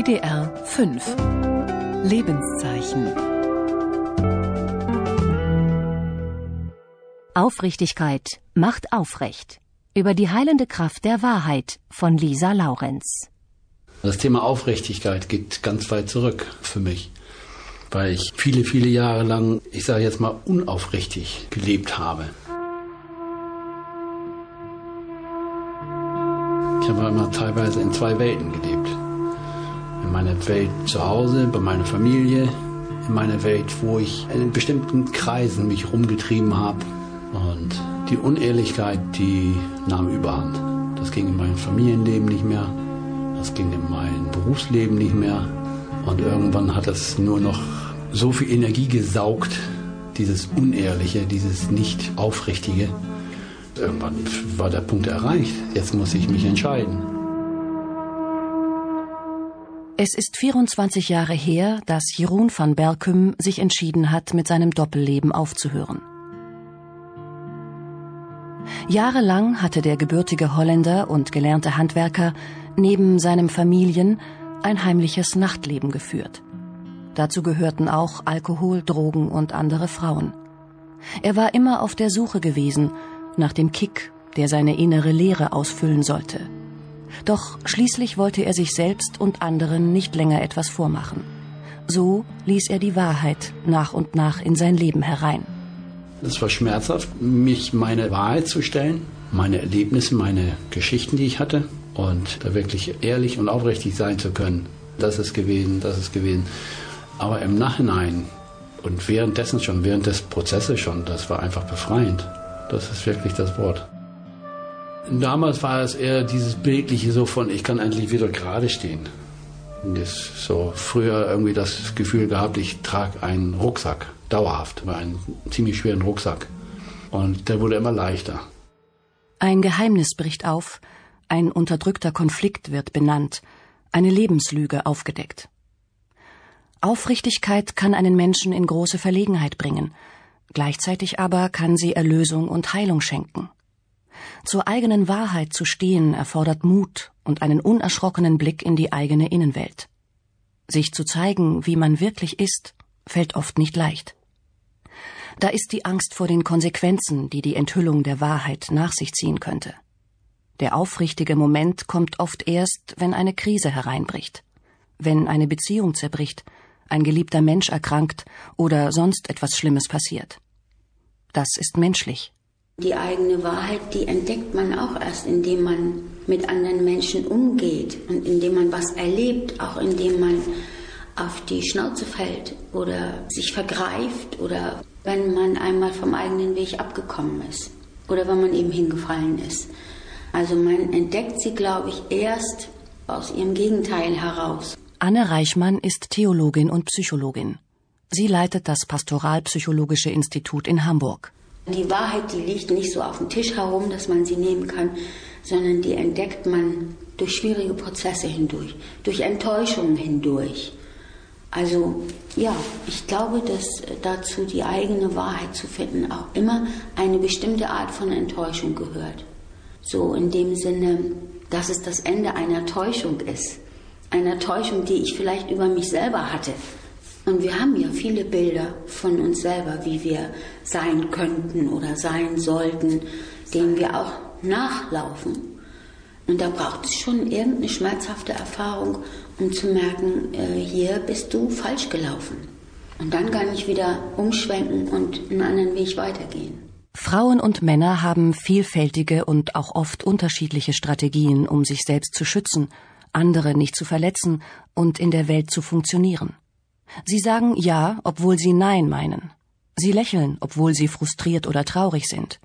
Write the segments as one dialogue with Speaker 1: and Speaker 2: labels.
Speaker 1: WDR 5 Lebenszeichen
Speaker 2: Aufrichtigkeit macht aufrecht. Über die heilende Kraft der Wahrheit von Lisa Laurenz.
Speaker 3: Das Thema Aufrichtigkeit geht ganz weit zurück für mich, weil ich viele, viele Jahre lang, ich sage jetzt mal, unaufrichtig gelebt habe. Ich habe immer teilweise in zwei Welten gelebt. In meiner Welt zu Hause, bei meiner Familie, in meiner Welt, wo ich in bestimmten Kreisen mich rumgetrieben habe. Und die Unehrlichkeit, die nahm überhand. Das ging in meinem Familienleben nicht mehr. Das ging in meinem Berufsleben nicht mehr. Und irgendwann hat es nur noch so viel Energie gesaugt, dieses Unehrliche, dieses Nicht-Aufrichtige. Irgendwann war der Punkt erreicht. Jetzt muss ich mich entscheiden.
Speaker 2: Es ist 24 Jahre her, dass Jeroen van Berkum sich entschieden hat, mit seinem Doppelleben aufzuhören. Jahrelang hatte der gebürtige Holländer und gelernte Handwerker neben seinem Familien ein heimliches Nachtleben geführt. Dazu gehörten auch Alkohol, Drogen und andere Frauen. Er war immer auf der Suche gewesen nach dem Kick, der seine innere Leere ausfüllen sollte. Doch schließlich wollte er sich selbst und anderen nicht länger etwas vormachen. So ließ er die Wahrheit nach und nach in sein Leben herein.
Speaker 3: Es war schmerzhaft, mich meine Wahrheit zu stellen, meine Erlebnisse, meine Geschichten, die ich hatte und da wirklich ehrlich und aufrichtig sein zu können. Das ist gewesen, das ist gewesen. Aber im Nachhinein und währenddessen schon, während des Prozesses schon, das war einfach befreiend. Das ist wirklich das Wort. Damals war es eher dieses Bildliche so von, ich kann endlich wieder gerade stehen. Das so früher irgendwie das Gefühl gehabt, ich trage einen Rucksack, dauerhaft, einen ziemlich schweren Rucksack. Und der wurde immer leichter.
Speaker 2: Ein Geheimnis bricht auf, ein unterdrückter Konflikt wird benannt, eine Lebenslüge aufgedeckt. Aufrichtigkeit kann einen Menschen in große Verlegenheit bringen, Gleichzeitig aber kann sie Erlösung und Heilung schenken. Zur eigenen Wahrheit zu stehen erfordert Mut und einen unerschrockenen Blick in die eigene Innenwelt. Sich zu zeigen, wie man wirklich ist, fällt oft nicht leicht. Da ist die Angst vor den Konsequenzen, die die Enthüllung der Wahrheit nach sich ziehen könnte. Der aufrichtige Moment kommt oft erst, wenn eine Krise hereinbricht, wenn eine Beziehung zerbricht, ein geliebter Mensch erkrankt oder sonst etwas Schlimmes passiert. Das ist menschlich.
Speaker 4: Die eigene Wahrheit, die entdeckt man auch erst, indem man mit anderen Menschen umgeht und indem man was erlebt, auch indem man auf die Schnauze fällt oder sich vergreift oder wenn man einmal vom eigenen Weg abgekommen ist oder wenn man eben hingefallen ist. Also man entdeckt sie, glaube ich, erst aus ihrem Gegenteil heraus.
Speaker 2: Anne Reichmann ist Theologin und Psychologin. Sie leitet das Pastoralpsychologische Institut in Hamburg.
Speaker 4: Die Wahrheit, die liegt nicht so auf dem Tisch herum, dass man sie nehmen kann, sondern die entdeckt man durch schwierige Prozesse hindurch, durch Enttäuschungen hindurch. Also ja, ich glaube, dass dazu die eigene Wahrheit zu finden auch immer eine bestimmte Art von Enttäuschung gehört. So in dem Sinne, dass es das Ende einer Täuschung ist einer Täuschung, die ich vielleicht über mich selber hatte. Und wir haben ja viele Bilder von uns selber, wie wir sein könnten oder sein sollten, denen wir auch nachlaufen. Und da braucht es schon irgendeine schmerzhafte Erfahrung, um zu merken, äh, hier bist du falsch gelaufen. Und dann kann ich wieder umschwenken und einen anderen Weg weitergehen.
Speaker 2: Frauen und Männer haben vielfältige und auch oft unterschiedliche Strategien, um sich selbst zu schützen andere nicht zu verletzen und in der Welt zu funktionieren. Sie sagen Ja, obwohl sie Nein meinen. Sie lächeln, obwohl sie frustriert oder traurig sind.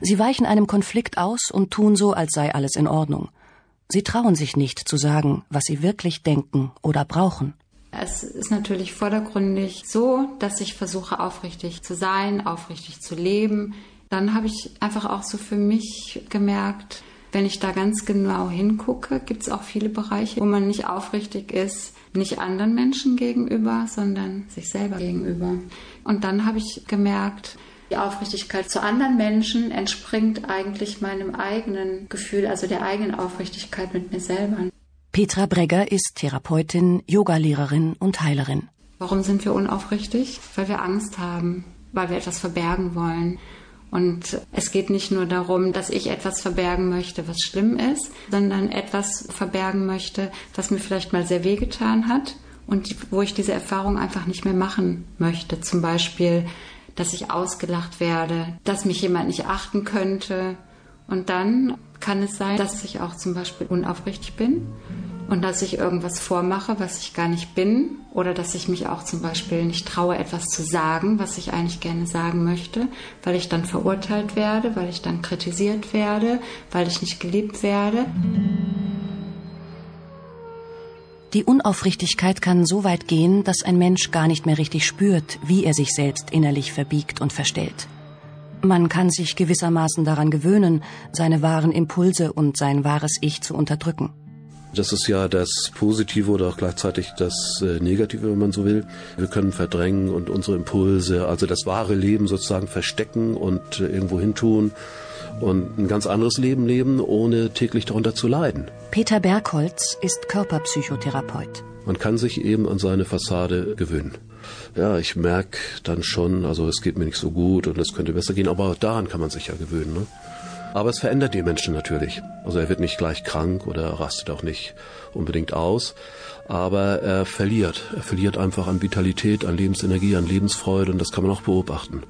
Speaker 2: Sie weichen einem Konflikt aus und tun so, als sei alles in Ordnung. Sie trauen sich nicht zu sagen, was sie wirklich denken oder brauchen.
Speaker 5: Es ist natürlich vordergründig so, dass ich versuche, aufrichtig zu sein, aufrichtig zu leben. Dann habe ich einfach auch so für mich gemerkt, wenn ich da ganz genau hingucke, gibt es auch viele Bereiche, wo man nicht aufrichtig ist, nicht anderen Menschen gegenüber, sondern sich selber gegenüber. Und dann habe ich gemerkt, die Aufrichtigkeit zu anderen Menschen entspringt eigentlich meinem eigenen Gefühl, also der eigenen Aufrichtigkeit mit mir selber.
Speaker 2: Petra Bregger ist Therapeutin, Yogalehrerin und Heilerin.
Speaker 5: Warum sind wir unaufrichtig? Weil wir Angst haben, weil wir etwas verbergen wollen. Und es geht nicht nur darum, dass ich etwas verbergen möchte, was schlimm ist, sondern etwas verbergen möchte, was mir vielleicht mal sehr wehgetan hat und wo ich diese Erfahrung einfach nicht mehr machen möchte. Zum Beispiel, dass ich ausgelacht werde, dass mich jemand nicht achten könnte. Und dann kann es sein, dass ich auch zum Beispiel unaufrichtig bin und dass ich irgendwas vormache, was ich gar nicht bin oder dass ich mich auch zum Beispiel nicht traue, etwas zu sagen, was ich eigentlich gerne sagen möchte, weil ich dann verurteilt werde, weil ich dann kritisiert werde, weil ich nicht geliebt werde.
Speaker 2: Die Unaufrichtigkeit kann so weit gehen, dass ein Mensch gar nicht mehr richtig spürt, wie er sich selbst innerlich verbiegt und verstellt. Man kann sich gewissermaßen daran gewöhnen, seine wahren Impulse und sein wahres Ich zu unterdrücken.
Speaker 6: Das ist ja das Positive oder auch gleichzeitig das äh, Negative, wenn man so will. Wir können verdrängen und unsere Impulse, also das wahre Leben sozusagen verstecken und äh, irgendwo hin tun und ein ganz anderes Leben leben, ohne täglich darunter zu leiden.
Speaker 2: Peter Bergholz ist Körperpsychotherapeut.
Speaker 6: Man kann sich eben an seine Fassade gewöhnen. Ja, ich merke dann schon, also es geht mir nicht so gut und es könnte besser gehen, aber daran kann man sich ja gewöhnen. Ne? Aber es verändert die Menschen natürlich. Also er wird nicht gleich krank oder rastet auch nicht unbedingt aus, aber er verliert. Er verliert einfach an Vitalität, an Lebensenergie, an Lebensfreude und das kann man auch beobachten.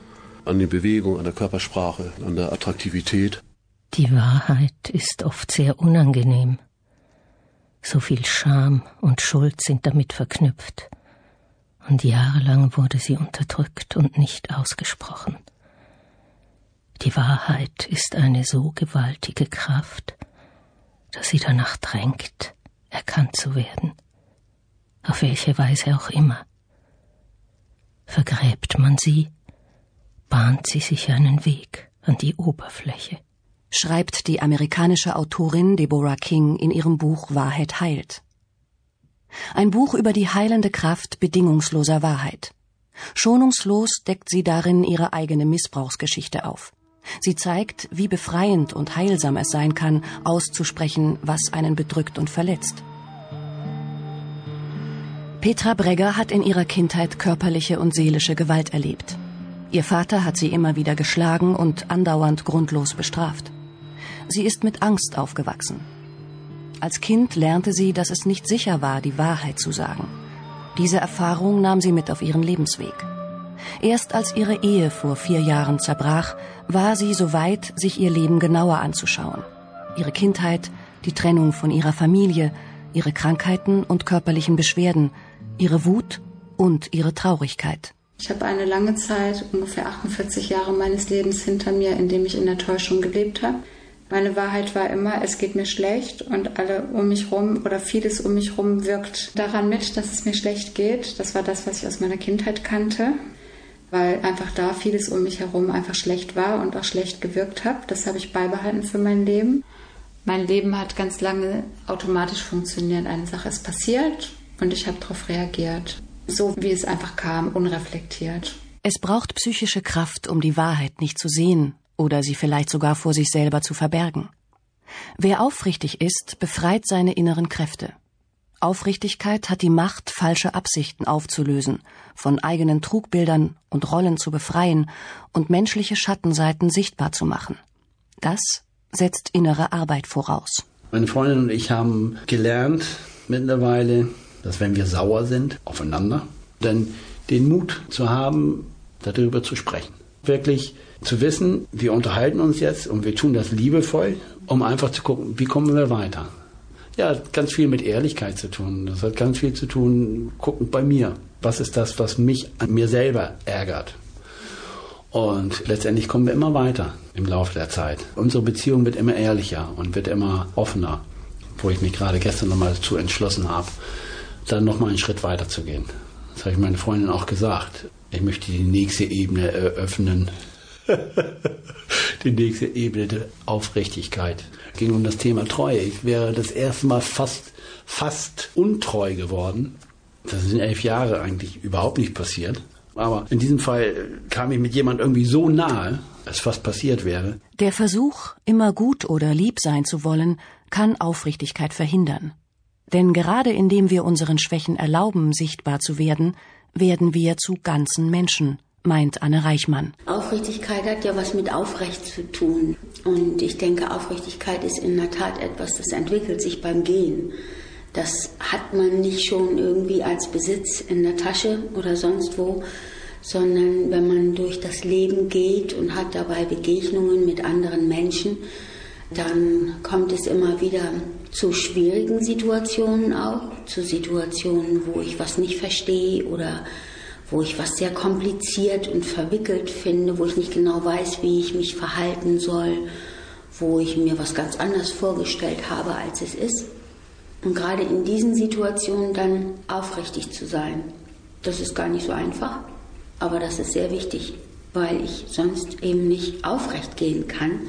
Speaker 6: An der Bewegung, an der Körpersprache, an der Attraktivität.
Speaker 7: Die Wahrheit ist oft sehr unangenehm. So viel Scham und Schuld sind damit verknüpft. Und jahrelang wurde sie unterdrückt und nicht ausgesprochen. Die Wahrheit ist eine so gewaltige Kraft, dass sie danach drängt, erkannt zu werden, auf welche Weise auch immer. Vergräbt man sie, bahnt sie sich einen Weg an die Oberfläche.
Speaker 2: Schreibt die amerikanische Autorin Deborah King in ihrem Buch Wahrheit heilt. Ein Buch über die heilende Kraft bedingungsloser Wahrheit. Schonungslos deckt sie darin ihre eigene Missbrauchsgeschichte auf. Sie zeigt, wie befreiend und heilsam es sein kann, auszusprechen, was einen bedrückt und verletzt. Petra Bregger hat in ihrer Kindheit körperliche und seelische Gewalt erlebt. Ihr Vater hat sie immer wieder geschlagen und andauernd grundlos bestraft. Sie ist mit Angst aufgewachsen. Als Kind lernte sie, dass es nicht sicher war, die Wahrheit zu sagen. Diese Erfahrung nahm sie mit auf ihren Lebensweg. Erst als ihre Ehe vor vier Jahren zerbrach, war sie so weit, sich ihr Leben genauer anzuschauen. Ihre Kindheit, die Trennung von ihrer Familie, ihre Krankheiten und körperlichen Beschwerden, ihre Wut und ihre Traurigkeit.
Speaker 5: Ich habe eine lange Zeit, ungefähr 48 Jahre meines Lebens hinter mir, in dem ich in der Täuschung gelebt habe. Meine Wahrheit war immer, es geht mir schlecht und alle um mich rum oder vieles um mich rum wirkt daran mit, dass es mir schlecht geht. Das war das, was ich aus meiner Kindheit kannte weil einfach da vieles um mich herum einfach schlecht war und auch schlecht gewirkt hat. Das habe ich beibehalten für mein Leben. Mein Leben hat ganz lange automatisch funktioniert. Eine Sache ist passiert und ich habe darauf reagiert. So wie es einfach kam, unreflektiert.
Speaker 2: Es braucht psychische Kraft, um die Wahrheit nicht zu sehen oder sie vielleicht sogar vor sich selber zu verbergen. Wer aufrichtig ist, befreit seine inneren Kräfte. Aufrichtigkeit hat die Macht, falsche Absichten aufzulösen, von eigenen Trugbildern und Rollen zu befreien und menschliche Schattenseiten sichtbar zu machen. Das setzt innere Arbeit voraus.
Speaker 3: Meine Freundin und ich haben gelernt mittlerweile, dass wenn wir sauer sind aufeinander, dann den Mut zu haben, darüber zu sprechen. Wirklich zu wissen, wir unterhalten uns jetzt und wir tun das liebevoll, um einfach zu gucken, wie kommen wir weiter. Ja, hat ganz viel mit Ehrlichkeit zu tun. Das hat ganz viel zu tun, gucken bei mir. Was ist das, was mich an mir selber ärgert? Und letztendlich kommen wir immer weiter im Laufe der Zeit. Unsere Beziehung wird immer ehrlicher und wird immer offener, wo ich mich gerade gestern nochmal dazu entschlossen habe, dann nochmal einen Schritt weiter zu gehen. Das habe ich meine Freundin auch gesagt. Ich möchte die nächste Ebene eröffnen. Die nächste Ebene der Aufrichtigkeit ging um das Thema Treue. Ich wäre das erste Mal fast, fast untreu geworden. Das sind elf Jahre eigentlich überhaupt nicht passiert. Aber in diesem Fall kam ich mit jemand irgendwie so nahe, dass fast passiert wäre.
Speaker 2: Der Versuch, immer gut oder lieb sein zu wollen, kann Aufrichtigkeit verhindern. Denn gerade indem wir unseren Schwächen erlauben, sichtbar zu werden, werden wir zu ganzen Menschen, meint Anne Reichmann.
Speaker 4: Aufrichtigkeit hat ja was mit Aufrecht zu tun. Und ich denke, Aufrichtigkeit ist in der Tat etwas, das entwickelt sich beim Gehen. Das hat man nicht schon irgendwie als Besitz in der Tasche oder sonst wo, sondern wenn man durch das Leben geht und hat dabei Begegnungen mit anderen Menschen, dann kommt es immer wieder zu schwierigen Situationen auch, zu Situationen, wo ich was nicht verstehe oder wo ich was sehr kompliziert und verwickelt finde, wo ich nicht genau weiß, wie ich mich verhalten soll, wo ich mir was ganz anders vorgestellt habe, als es ist. Und gerade in diesen Situationen dann aufrichtig zu sein, das ist gar nicht so einfach, aber das ist sehr wichtig, weil ich sonst eben nicht aufrecht gehen kann,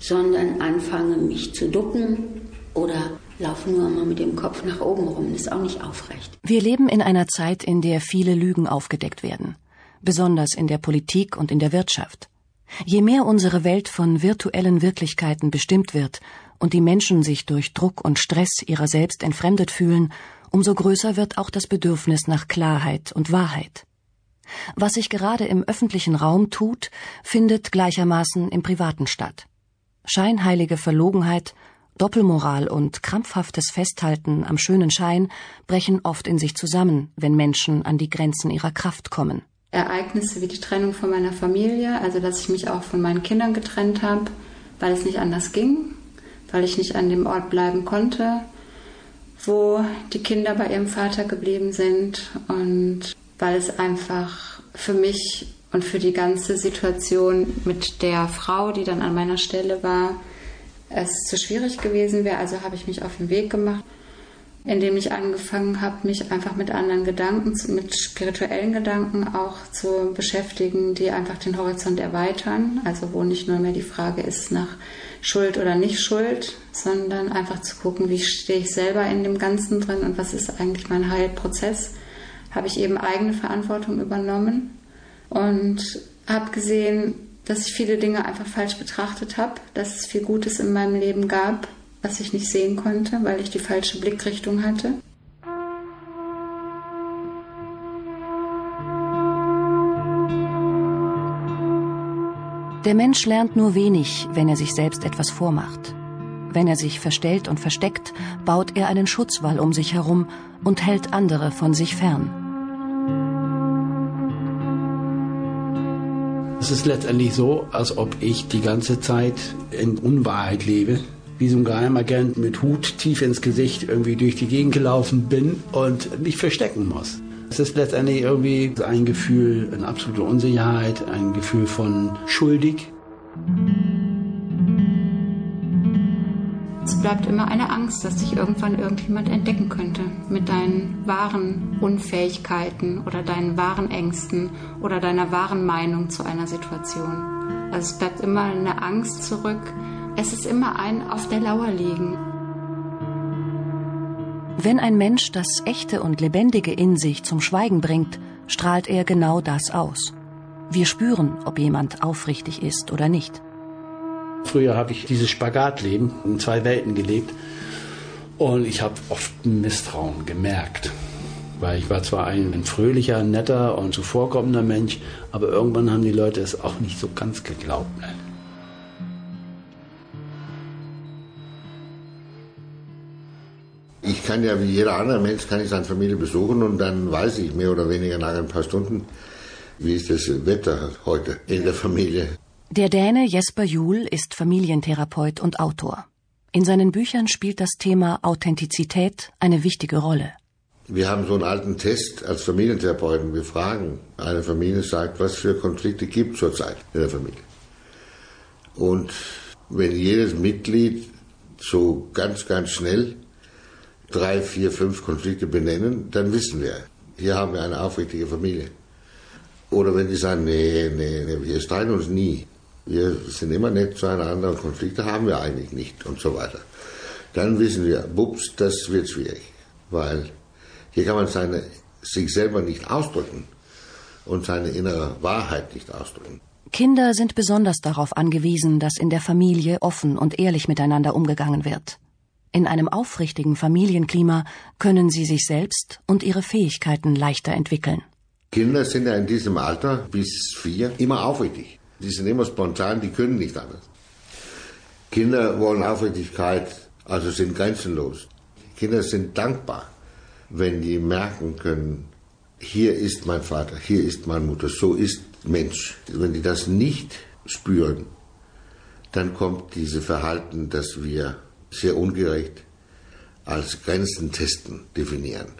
Speaker 4: sondern anfange mich zu ducken oder laufe nur immer mit dem Kopf nach oben rum. Ist auch nicht aufrecht.
Speaker 2: Wir leben in einer Zeit, in der viele Lügen aufgedeckt werden, besonders in der Politik und in der Wirtschaft. Je mehr unsere Welt von virtuellen Wirklichkeiten bestimmt wird und die Menschen sich durch Druck und Stress ihrer selbst entfremdet fühlen, umso größer wird auch das Bedürfnis nach Klarheit und Wahrheit. Was sich gerade im öffentlichen Raum tut, findet gleichermaßen im privaten statt. Scheinheilige Verlogenheit Doppelmoral und krampfhaftes Festhalten am schönen Schein brechen oft in sich zusammen, wenn Menschen an die Grenzen ihrer Kraft kommen.
Speaker 5: Ereignisse wie die Trennung von meiner Familie, also dass ich mich auch von meinen Kindern getrennt habe, weil es nicht anders ging, weil ich nicht an dem Ort bleiben konnte, wo die Kinder bei ihrem Vater geblieben sind und weil es einfach für mich und für die ganze Situation mit der Frau, die dann an meiner Stelle war, es zu schwierig gewesen wäre. Also habe ich mich auf den Weg gemacht, indem ich angefangen habe, mich einfach mit anderen Gedanken, mit spirituellen Gedanken auch zu beschäftigen, die einfach den Horizont erweitern. Also wo nicht nur mehr die Frage ist nach Schuld oder nicht Schuld, sondern einfach zu gucken, wie stehe ich selber in dem Ganzen drin und was ist eigentlich mein Heilprozess. Habe ich eben eigene Verantwortung übernommen und habe gesehen, dass ich viele Dinge einfach falsch betrachtet habe, dass es viel Gutes in meinem Leben gab, was ich nicht sehen konnte, weil ich die falsche Blickrichtung hatte.
Speaker 2: Der Mensch lernt nur wenig, wenn er sich selbst etwas vormacht. Wenn er sich verstellt und versteckt, baut er einen Schutzwall um sich herum und hält andere von sich fern.
Speaker 3: Es ist letztendlich so, als ob ich die ganze Zeit in Unwahrheit lebe. Wie so ein Geheimagent mit Hut tief ins Gesicht irgendwie durch die Gegend gelaufen bin und mich verstecken muss. Es ist letztendlich irgendwie ein Gefühl, eine absolute Unsicherheit, ein Gefühl von schuldig.
Speaker 5: Bleibt immer eine Angst, dass dich irgendwann irgendjemand entdecken könnte mit deinen wahren Unfähigkeiten oder deinen wahren Ängsten oder deiner wahren Meinung zu einer Situation. Also es bleibt immer eine Angst zurück. Es ist immer ein auf der Lauer liegen.
Speaker 2: Wenn ein Mensch das Echte und Lebendige in sich zum Schweigen bringt, strahlt er genau das aus. Wir spüren, ob jemand aufrichtig ist oder nicht.
Speaker 3: Früher habe ich dieses Spagatleben in zwei Welten gelebt und ich habe oft Misstrauen gemerkt. Weil ich war zwar ein, ein fröhlicher, netter und zuvorkommender Mensch, aber irgendwann haben die Leute es auch nicht so ganz geglaubt.
Speaker 8: Ich kann ja wie jeder andere Mensch kann ich seine Familie besuchen und dann weiß ich mehr oder weniger nach ein paar Stunden, wie ist das Wetter heute in der Familie.
Speaker 2: Der Däne Jesper Juhl ist Familientherapeut und Autor. In seinen Büchern spielt das Thema Authentizität eine wichtige Rolle.
Speaker 8: Wir haben so einen alten Test als Familientherapeuten. Wir fragen, eine Familie sagt, was für Konflikte gibt zurzeit in der Familie. Und wenn jedes Mitglied so ganz, ganz schnell drei, vier, fünf Konflikte benennen, dann wissen wir, hier haben wir eine aufrichtige Familie. Oder wenn die sagen, nee, nee, nee, wir streiten uns nie wir sind immer nett zueinander und Konflikte haben wir eigentlich nicht und so weiter. Dann wissen wir, bups, das wird schwierig, weil hier kann man seine, sich selber nicht ausdrücken und seine innere Wahrheit nicht ausdrücken.
Speaker 2: Kinder sind besonders darauf angewiesen, dass in der Familie offen und ehrlich miteinander umgegangen wird. In einem aufrichtigen Familienklima können sie sich selbst und ihre Fähigkeiten leichter entwickeln.
Speaker 8: Kinder sind ja in diesem Alter bis vier immer aufrichtig. Die sind immer spontan, die können nicht anders. Kinder wollen Aufrichtigkeit, also sind grenzenlos. Kinder sind dankbar, wenn die merken können, hier ist mein Vater, hier ist meine Mutter, so ist Mensch. Wenn die das nicht spüren, dann kommt dieses Verhalten, das wir sehr ungerecht als Grenzen testen definieren.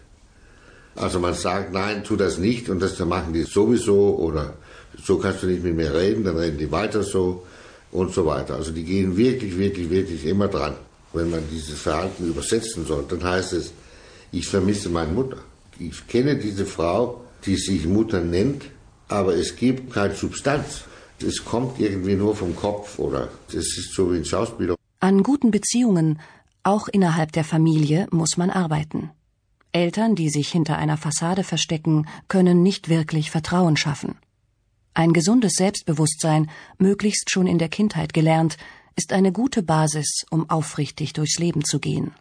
Speaker 8: Also man sagt, nein, tu das nicht und das machen die sowieso oder so kannst du nicht mit mir reden, dann reden die weiter so und so weiter. Also die gehen wirklich, wirklich, wirklich immer dran. Wenn man dieses Verhalten übersetzen soll, dann heißt es, ich vermisse meine Mutter. Ich kenne diese Frau, die sich Mutter nennt, aber es gibt keine Substanz. Es kommt irgendwie nur vom Kopf oder es ist so wie ein Schauspieler.
Speaker 2: An guten Beziehungen, auch innerhalb der Familie, muss man arbeiten. Eltern, die sich hinter einer Fassade verstecken, können nicht wirklich Vertrauen schaffen. Ein gesundes Selbstbewusstsein, möglichst schon in der Kindheit gelernt, ist eine gute Basis, um aufrichtig durchs Leben zu gehen.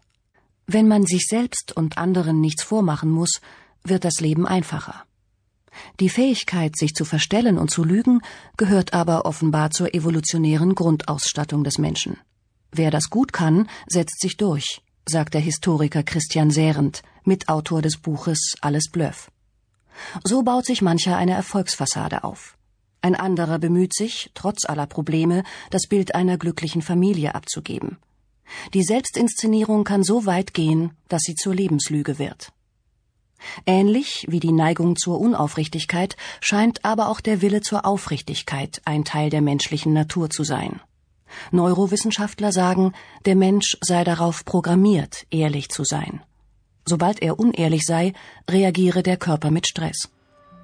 Speaker 2: Wenn man sich selbst und anderen nichts vormachen muss, wird das Leben einfacher. Die Fähigkeit, sich zu verstellen und zu lügen, gehört aber offenbar zur evolutionären Grundausstattung des Menschen. Wer das gut kann, setzt sich durch, sagt der Historiker Christian Sährend, Mitautor des Buches Alles Bluff. So baut sich mancher eine Erfolgsfassade auf. Ein anderer bemüht sich, trotz aller Probleme, das Bild einer glücklichen Familie abzugeben. Die Selbstinszenierung kann so weit gehen, dass sie zur Lebenslüge wird. Ähnlich wie die Neigung zur Unaufrichtigkeit scheint aber auch der Wille zur Aufrichtigkeit ein Teil der menschlichen Natur zu sein. Neurowissenschaftler sagen, der Mensch sei darauf programmiert, ehrlich zu sein. Sobald er unehrlich sei, reagiere der Körper mit Stress.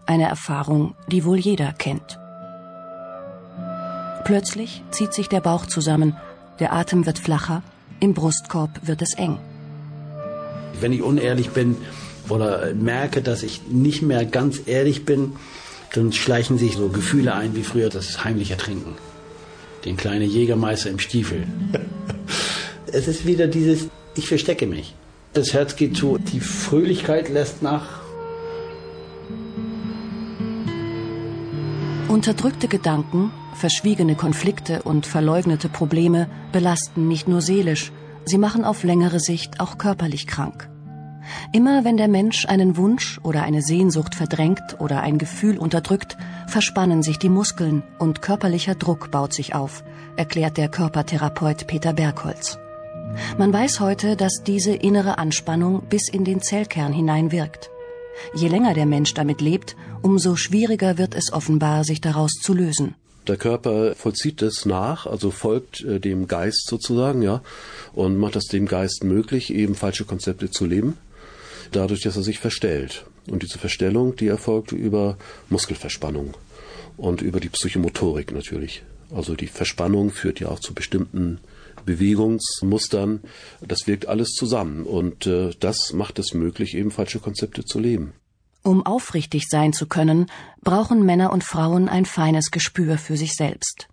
Speaker 2: Eine Erfahrung, die wohl jeder kennt. Plötzlich zieht sich der Bauch zusammen, der Atem wird flacher, im Brustkorb wird es eng.
Speaker 3: Wenn ich unehrlich bin oder merke, dass ich nicht mehr ganz ehrlich bin, dann schleichen sich so Gefühle ein wie früher das heimliche Trinken. Den kleinen Jägermeister im Stiefel. es ist wieder dieses, ich verstecke mich. Das Herz geht zu, die Fröhlichkeit lässt nach.
Speaker 2: Unterdrückte Gedanken, verschwiegene Konflikte und verleugnete Probleme belasten nicht nur seelisch, sie machen auf längere Sicht auch körperlich krank. Immer wenn der Mensch einen Wunsch oder eine Sehnsucht verdrängt oder ein Gefühl unterdrückt, verspannen sich die Muskeln und körperlicher Druck baut sich auf, erklärt der Körpertherapeut Peter Bergholz. Man weiß heute, dass diese innere Anspannung bis in den Zellkern hinein wirkt. Je länger der Mensch damit lebt, umso schwieriger wird es offenbar, sich daraus zu lösen.
Speaker 6: Der Körper vollzieht es nach, also folgt äh, dem Geist sozusagen, ja, und macht es dem Geist möglich, eben falsche Konzepte zu leben, dadurch, dass er sich verstellt. Und diese Verstellung, die erfolgt über Muskelverspannung und über die Psychomotorik natürlich. Also die Verspannung führt ja auch zu bestimmten Bewegungsmustern. Das wirkt alles zusammen und äh, das macht es möglich, eben falsche Konzepte zu leben.
Speaker 2: Um aufrichtig sein zu können, brauchen Männer und Frauen ein feines Gespür für sich selbst.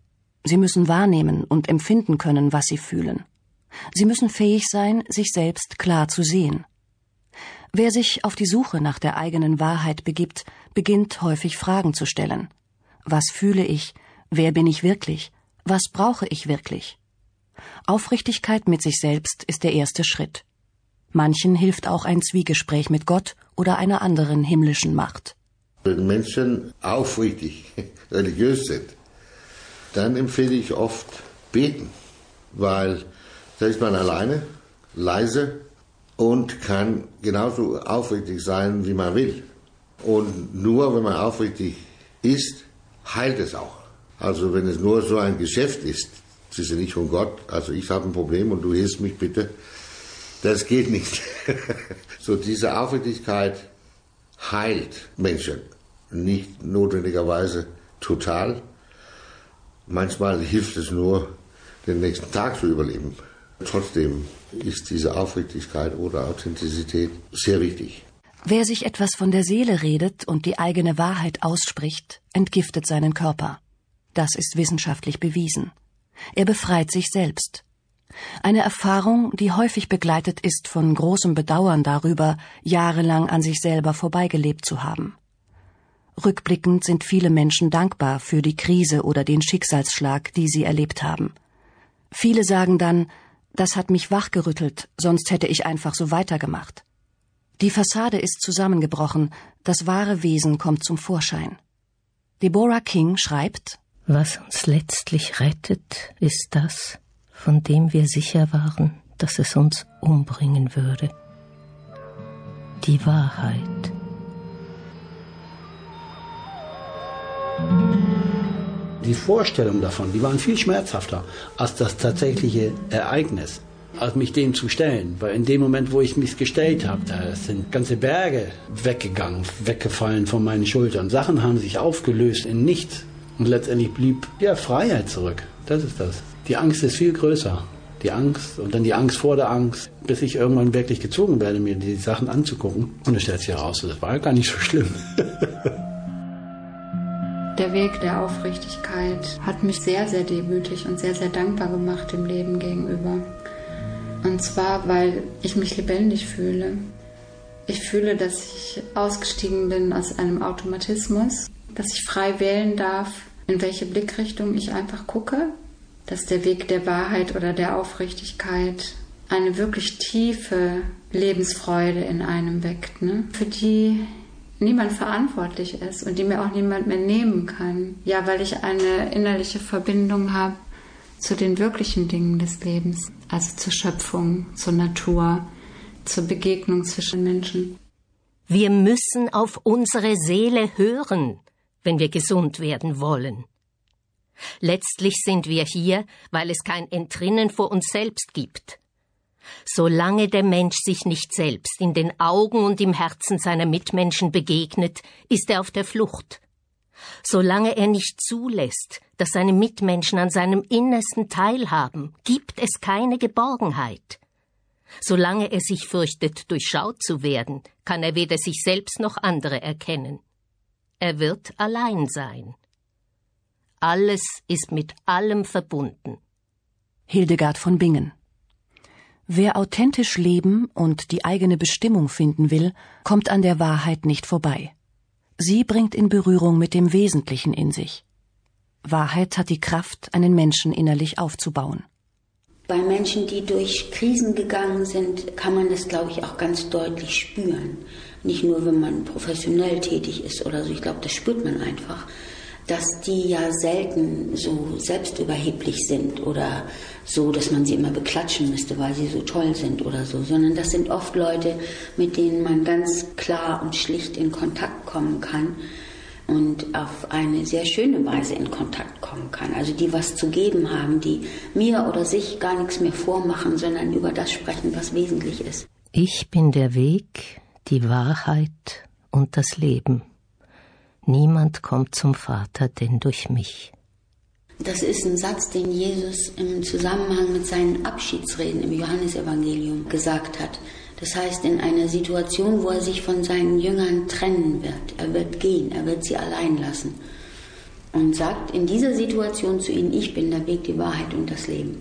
Speaker 2: Sie müssen wahrnehmen und empfinden können, was sie fühlen. Sie müssen fähig sein, sich selbst klar zu sehen. Wer sich auf die Suche nach der eigenen Wahrheit begibt, beginnt häufig Fragen zu stellen. Was fühle ich? Wer bin ich wirklich? Was brauche ich wirklich? Aufrichtigkeit mit sich selbst ist der erste Schritt. Manchen hilft auch ein Zwiegespräch mit Gott oder einer anderen himmlischen Macht.
Speaker 8: Wenn Menschen aufrichtig religiös sind, dann empfehle ich oft beten, weil da ist man alleine, leise und kann genauso aufrichtig sein, wie man will. Und nur wenn man aufrichtig ist, heilt es auch. Also wenn es nur so ein Geschäft ist, ja nicht von Gott, also ich habe ein Problem und du hilfst mich bitte, das geht nicht. so diese Aufrichtigkeit heilt Menschen. Nicht notwendigerweise total. Manchmal hilft es nur, den nächsten Tag zu überleben. Trotzdem ist diese Aufrichtigkeit oder Authentizität sehr wichtig.
Speaker 2: Wer sich etwas von der Seele redet und die eigene Wahrheit ausspricht, entgiftet seinen Körper. Das ist wissenschaftlich bewiesen. Er befreit sich selbst. Eine Erfahrung, die häufig begleitet ist von großem Bedauern darüber, jahrelang an sich selber vorbeigelebt zu haben. Rückblickend sind viele Menschen dankbar für die Krise oder den Schicksalsschlag, die sie erlebt haben. Viele sagen dann, das hat mich wachgerüttelt, sonst hätte ich einfach so weitergemacht. Die Fassade ist zusammengebrochen, das wahre Wesen kommt zum Vorschein. Deborah King schreibt
Speaker 7: Was uns letztlich rettet, ist das, von dem wir sicher waren, dass es uns umbringen würde. Die Wahrheit.
Speaker 3: Die Vorstellung davon, die waren viel schmerzhafter als das tatsächliche Ereignis, als mich dem zu stellen. Weil in dem Moment, wo ich mich gestellt habe, da sind ganze Berge weggegangen, weggefallen von meinen Schultern. Sachen haben sich aufgelöst in nichts. Und letztendlich blieb ja Freiheit zurück. Das ist das. Die Angst ist viel größer. Die Angst und dann die Angst vor der Angst, bis ich irgendwann wirklich gezwungen werde, mir die Sachen anzugucken. Und es stellt sich heraus, das war gar nicht so schlimm.
Speaker 5: Der Weg der Aufrichtigkeit hat mich sehr, sehr demütig und sehr, sehr dankbar gemacht dem Leben gegenüber. Und zwar, weil ich mich lebendig fühle. Ich fühle, dass ich ausgestiegen bin aus einem Automatismus, dass ich frei wählen darf, in welche Blickrichtung ich einfach gucke, dass der Weg der Wahrheit oder der Aufrichtigkeit eine wirklich tiefe Lebensfreude in einem weckt, ne? für die niemand verantwortlich ist und die mir auch niemand mehr nehmen kann. Ja, weil ich eine innerliche Verbindung habe zu den wirklichen Dingen des Lebens, also zur Schöpfung, zur Natur, zur Begegnung zwischen Menschen.
Speaker 7: Wir müssen auf unsere Seele hören, wenn wir gesund werden wollen. Letztlich sind wir hier, weil es kein Entrinnen vor uns selbst gibt. Solange der Mensch sich nicht selbst in den Augen und im Herzen seiner Mitmenschen begegnet, ist er auf der Flucht. Solange er nicht zulässt, dass seine Mitmenschen an seinem Innersten teilhaben, gibt es keine Geborgenheit. Solange er sich fürchtet, durchschaut zu werden, kann er weder sich selbst noch andere erkennen. Er wird allein sein. Alles ist mit allem verbunden.
Speaker 2: Hildegard von Bingen Wer authentisch leben und die eigene Bestimmung finden will, kommt an der Wahrheit nicht vorbei. Sie bringt in Berührung mit dem Wesentlichen in sich. Wahrheit hat die Kraft, einen Menschen innerlich aufzubauen.
Speaker 4: Bei Menschen, die durch Krisen gegangen sind, kann man das, glaube ich, auch ganz deutlich spüren. Nicht nur, wenn man professionell tätig ist oder so. Ich glaube, das spürt man einfach dass die ja selten so selbstüberheblich sind oder so, dass man sie immer beklatschen müsste, weil sie so toll sind oder so, sondern das sind oft Leute, mit denen man ganz klar und schlicht in Kontakt kommen kann und auf eine sehr schöne Weise in Kontakt kommen kann. Also die was zu geben haben, die mir oder sich gar nichts mehr vormachen, sondern über das sprechen, was wesentlich ist.
Speaker 7: Ich bin der Weg, die Wahrheit und das Leben. Niemand kommt zum Vater denn durch mich.
Speaker 4: Das ist ein Satz, den Jesus im Zusammenhang mit seinen Abschiedsreden im Johannesevangelium gesagt hat. Das heißt, in einer Situation, wo er sich von seinen Jüngern trennen wird, er wird gehen, er wird sie allein lassen und sagt in dieser Situation zu ihnen, ich bin der Weg, die Wahrheit und das Leben.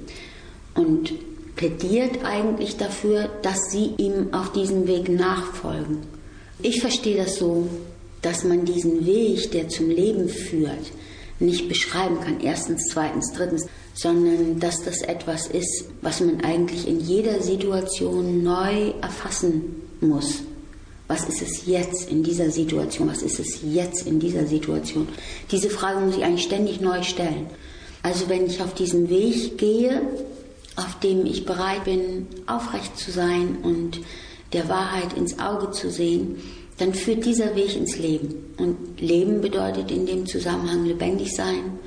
Speaker 4: Und plädiert eigentlich dafür, dass sie ihm auf diesem Weg nachfolgen. Ich verstehe das so, dass man diesen Weg, der zum Leben führt, nicht beschreiben kann, erstens, zweitens, drittens, sondern dass das etwas ist, was man eigentlich in jeder Situation neu erfassen muss. Was ist es jetzt in dieser Situation? Was ist es jetzt in dieser Situation? Diese Frage muss ich eigentlich ständig neu stellen. Also wenn ich auf diesen Weg gehe, auf dem ich bereit bin, aufrecht zu sein und der Wahrheit ins Auge zu sehen, dann führt dieser Weg ins Leben. Und Leben bedeutet in dem Zusammenhang lebendig sein,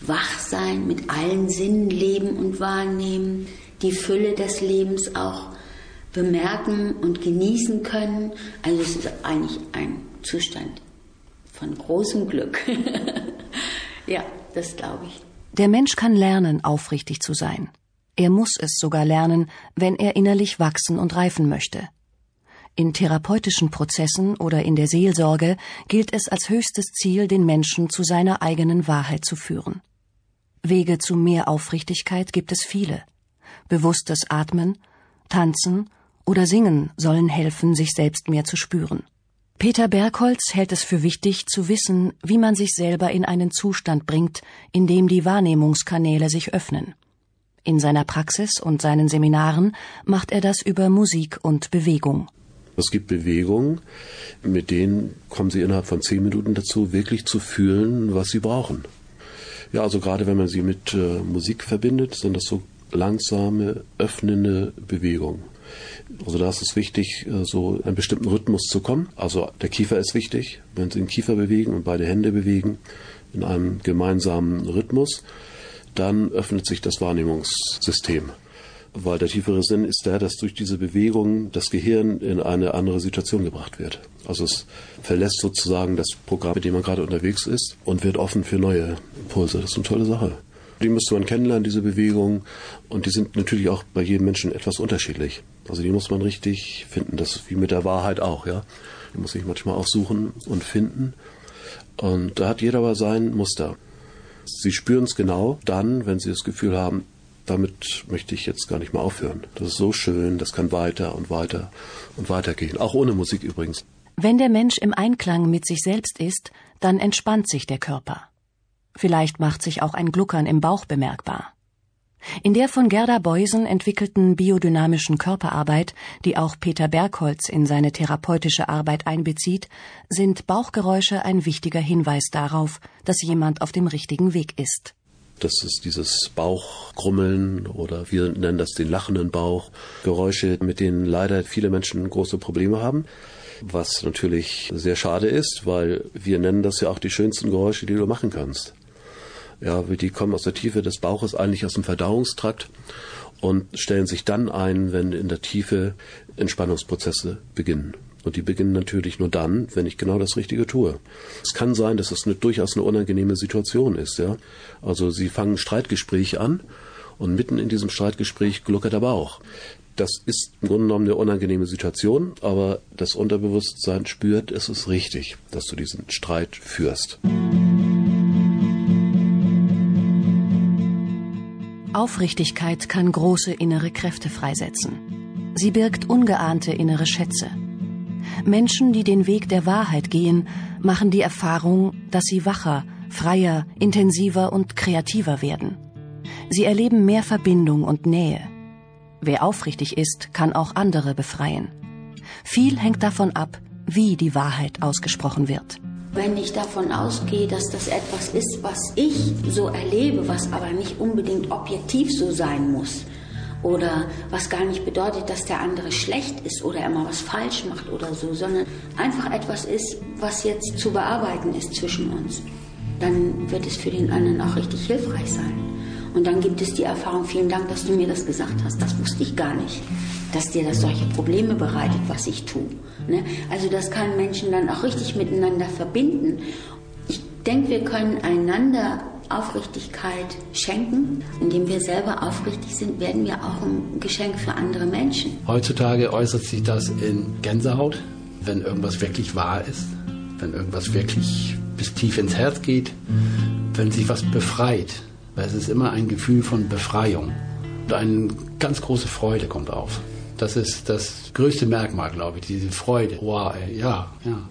Speaker 4: wach sein, mit allen Sinnen leben und wahrnehmen, die Fülle des Lebens auch bemerken und genießen können. Also es ist eigentlich ein Zustand von großem Glück. ja, das glaube ich.
Speaker 2: Der Mensch kann lernen, aufrichtig zu sein. Er muss es sogar lernen, wenn er innerlich wachsen und reifen möchte. In therapeutischen Prozessen oder in der Seelsorge gilt es als höchstes Ziel, den Menschen zu seiner eigenen Wahrheit zu führen. Wege zu mehr Aufrichtigkeit gibt es viele. bewusstes Atmen, Tanzen oder Singen sollen helfen, sich selbst mehr zu spüren. Peter Bergholz hält es für wichtig zu wissen, wie man sich selber in einen Zustand bringt, in dem die Wahrnehmungskanäle sich öffnen. In seiner Praxis und seinen Seminaren macht er das über Musik und Bewegung.
Speaker 6: Es gibt Bewegungen, mit denen kommen Sie innerhalb von zehn Minuten dazu, wirklich zu fühlen, was Sie brauchen. Ja, also gerade wenn man sie mit äh, Musik verbindet, sind das so langsame, öffnende Bewegungen. Also da ist es wichtig, äh, so einen bestimmten Rhythmus zu kommen. Also der Kiefer ist wichtig, wenn Sie den Kiefer bewegen und beide Hände bewegen in einem gemeinsamen Rhythmus, dann öffnet sich das Wahrnehmungssystem. Weil der tiefere Sinn ist der, dass durch diese Bewegung das Gehirn in eine andere Situation gebracht wird. Also es verlässt sozusagen das Programm, mit dem man gerade unterwegs ist und wird offen für neue Impulse. Das ist eine tolle Sache. Die müsste man kennenlernen, diese Bewegungen. Und die sind natürlich auch bei jedem Menschen etwas unterschiedlich. Also die muss man richtig finden. Das ist wie mit der Wahrheit auch, ja. Die muss ich manchmal auch suchen und finden. Und da hat jeder aber sein Muster. Sie spüren es genau dann, wenn Sie das Gefühl haben, damit möchte ich jetzt gar nicht mehr aufhören. Das ist so schön, das kann weiter und weiter und weiter gehen. Auch ohne Musik übrigens.
Speaker 2: Wenn der Mensch im Einklang mit sich selbst ist, dann entspannt sich der Körper. Vielleicht macht sich auch ein Gluckern im Bauch bemerkbar. In der von Gerda Beusen entwickelten biodynamischen Körperarbeit, die auch Peter Bergholz in seine therapeutische Arbeit einbezieht, sind Bauchgeräusche ein wichtiger Hinweis darauf, dass jemand auf dem richtigen Weg ist.
Speaker 6: Das ist dieses Bauchgrummeln oder wir nennen das den lachenden Bauch. Geräusche, mit denen leider viele Menschen große Probleme haben. Was natürlich sehr schade ist, weil wir nennen das ja auch die schönsten Geräusche, die du machen kannst. Ja, die kommen aus der Tiefe des Bauches, eigentlich aus dem Verdauungstrakt und stellen sich dann ein, wenn in der Tiefe Entspannungsprozesse beginnen. Und die beginnen natürlich nur dann, wenn ich genau das Richtige tue. Es kann sein, dass es eine, durchaus eine unangenehme Situation ist. Ja? Also Sie fangen ein Streitgespräch an und mitten in diesem Streitgespräch gluckert der Bauch. Das ist im Grunde genommen eine unangenehme Situation, aber das Unterbewusstsein spürt, es ist richtig, dass du diesen Streit führst.
Speaker 2: Aufrichtigkeit kann große innere Kräfte freisetzen. Sie birgt ungeahnte innere Schätze. Menschen, die den Weg der Wahrheit gehen, machen die Erfahrung, dass sie wacher, freier, intensiver und kreativer werden. Sie erleben mehr Verbindung und Nähe. Wer aufrichtig ist, kann auch andere befreien. Viel hängt davon ab, wie die Wahrheit ausgesprochen wird.
Speaker 4: Wenn ich davon ausgehe, dass das etwas ist, was ich so erlebe, was aber nicht unbedingt objektiv so sein muss, oder was gar nicht bedeutet, dass der andere schlecht ist oder er mal was falsch macht oder so, sondern einfach etwas ist, was jetzt zu bearbeiten ist zwischen uns, dann wird es für den anderen auch richtig hilfreich sein. Und dann gibt es die Erfahrung, vielen Dank, dass du mir das gesagt hast, das wusste ich gar nicht, dass dir das solche Probleme bereitet, was ich tue. Ne? Also das kann Menschen dann auch richtig miteinander verbinden. Ich denke, wir können einander Aufrichtigkeit schenken. Indem wir selber aufrichtig sind, werden wir auch ein Geschenk für andere Menschen.
Speaker 3: Heutzutage äußert sich das in Gänsehaut, wenn irgendwas wirklich wahr ist, wenn irgendwas wirklich bis tief ins Herz geht, wenn sich was befreit. Weil es ist immer ein Gefühl von Befreiung. Und eine ganz große Freude kommt auf. Das ist das größte Merkmal, glaube ich, diese Freude. Wow, ja, ja.